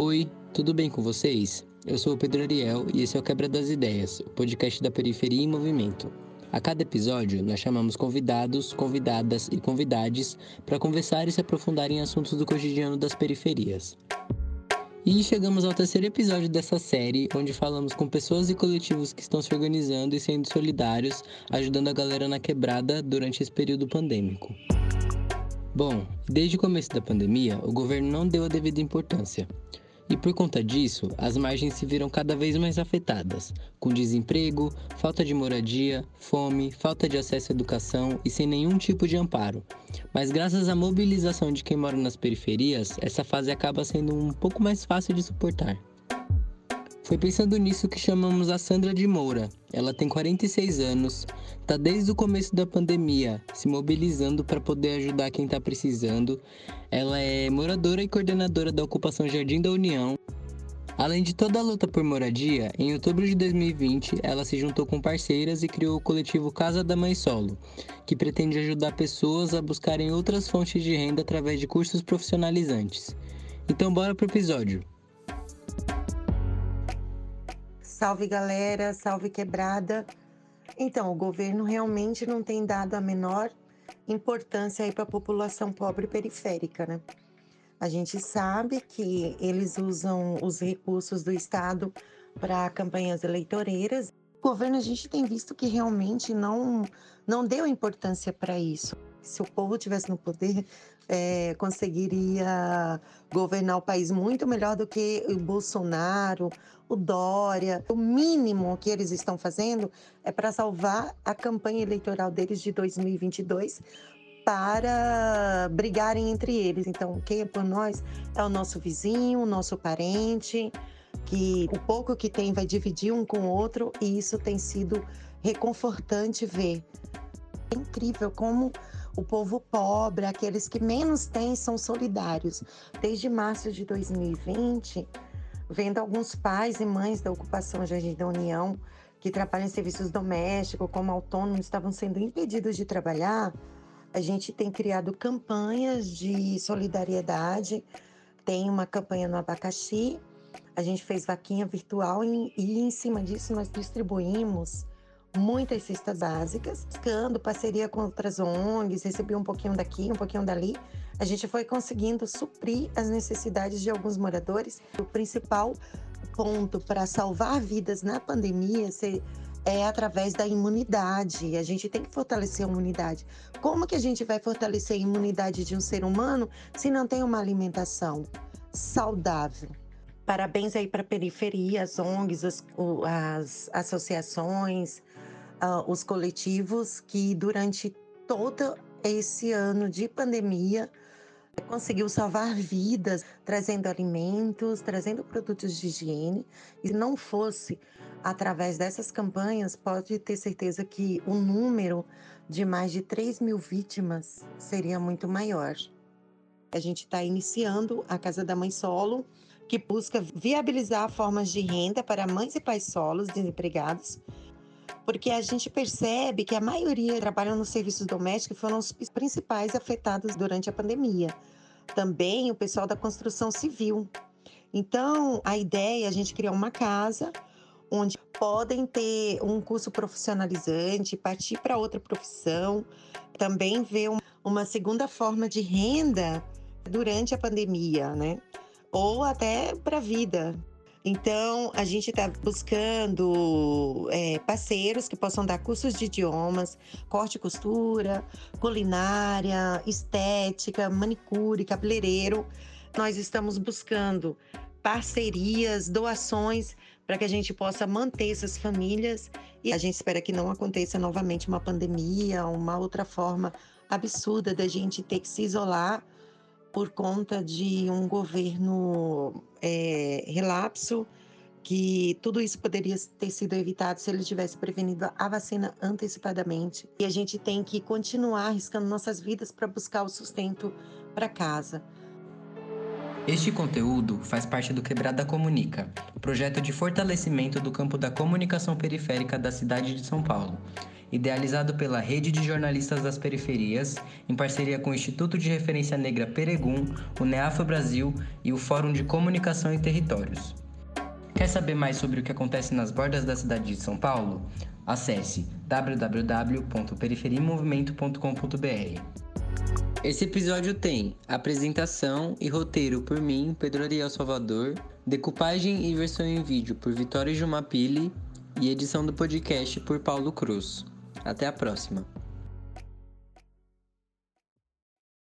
Oi, tudo bem com vocês? Eu sou o Pedro Ariel e esse é o Quebra das Ideias, o podcast da Periferia em Movimento. A cada episódio, nós chamamos convidados, convidadas e convidades para conversar e se aprofundar em assuntos do cotidiano das periferias. E chegamos ao terceiro episódio dessa série, onde falamos com pessoas e coletivos que estão se organizando e sendo solidários, ajudando a galera na quebrada durante esse período pandêmico. Bom, desde o começo da pandemia, o governo não deu a devida importância. E por conta disso, as margens se viram cada vez mais afetadas, com desemprego, falta de moradia, fome, falta de acesso à educação e sem nenhum tipo de amparo. Mas graças à mobilização de quem mora nas periferias, essa fase acaba sendo um pouco mais fácil de suportar. Foi pensando nisso que chamamos a Sandra de Moura. Ela tem 46 anos, está desde o começo da pandemia se mobilizando para poder ajudar quem está precisando. Ela é moradora e coordenadora da ocupação Jardim da União. Além de toda a luta por moradia, em outubro de 2020 ela se juntou com parceiras e criou o coletivo Casa da Mãe Solo, que pretende ajudar pessoas a buscarem outras fontes de renda através de cursos profissionalizantes. Então bora pro episódio! Salve galera, salve quebrada. Então, o governo realmente não tem dado a menor importância aí para a população pobre periférica, né? A gente sabe que eles usam os recursos do Estado para campanhas eleitoreiras. O governo a gente tem visto que realmente não não deu importância para isso. Se o povo tivesse no poder, é, conseguiria governar o país muito melhor do que o Bolsonaro, o Dória. O mínimo que eles estão fazendo é para salvar a campanha eleitoral deles de 2022 para brigarem entre eles. Então, quem é por nós é o nosso vizinho, o nosso parente, que o pouco que tem vai dividir um com o outro, e isso tem sido reconfortante ver. É incrível como o povo pobre, aqueles que menos têm, são solidários. Desde março de 2020, vendo alguns pais e mães da ocupação Jardim da União que trabalham em serviços domésticos, como autônomos, estavam sendo impedidos de trabalhar, a gente tem criado campanhas de solidariedade. Tem uma campanha no abacaxi, a gente fez vaquinha virtual e, e em cima disso nós distribuímos muitas cestas básicas, buscando parceria com outras ONGs, recebi um pouquinho daqui, um pouquinho dali. A gente foi conseguindo suprir as necessidades de alguns moradores. O principal ponto para salvar vidas na pandemia é através da imunidade. A gente tem que fortalecer a imunidade. Como que a gente vai fortalecer a imunidade de um ser humano se não tem uma alimentação saudável? Parabéns aí para a periferia, as ONGs, as, as associações, uh, os coletivos que durante todo esse ano de pandemia conseguiu salvar vidas, trazendo alimentos, trazendo produtos de higiene. E não fosse através dessas campanhas, pode ter certeza que o número de mais de 3 mil vítimas seria muito maior. A gente está iniciando a Casa da Mãe Solo, que busca viabilizar formas de renda para mães e pais solos desempregados porque a gente percebe que a maioria trabalham nos serviços domésticos foram os principais afetados durante a pandemia. Também o pessoal da construção civil. Então, a ideia é a gente criar uma casa onde podem ter um curso profissionalizante, partir para outra profissão, também ver uma segunda forma de renda durante a pandemia, né? Ou até para a vida. Então, a gente está buscando é, parceiros que possam dar cursos de idiomas, corte e costura, culinária, estética, manicure, cabeleireiro. Nós estamos buscando parcerias, doações para que a gente possa manter essas famílias e a gente espera que não aconteça novamente uma pandemia, uma outra forma absurda da gente ter que se isolar por conta de um governo é, relapso, que tudo isso poderia ter sido evitado se ele tivesse prevenido a vacina antecipadamente. E a gente tem que continuar arriscando nossas vidas para buscar o sustento para casa. Este conteúdo faz parte do Quebrada Comunica, projeto de fortalecimento do campo da comunicação periférica da cidade de São Paulo idealizado pela Rede de Jornalistas das Periferias, em parceria com o Instituto de Referência Negra Peregum, o NEAFA Brasil e o Fórum de Comunicação e Territórios. Quer saber mais sobre o que acontece nas bordas da cidade de São Paulo? Acesse www.periferimovimento.com.br. Esse episódio tem apresentação e roteiro por mim, Pedro Ariel Salvador, decupagem e versão em vídeo por Vitória Jumapili e edição do podcast por Paulo Cruz. Até a próxima.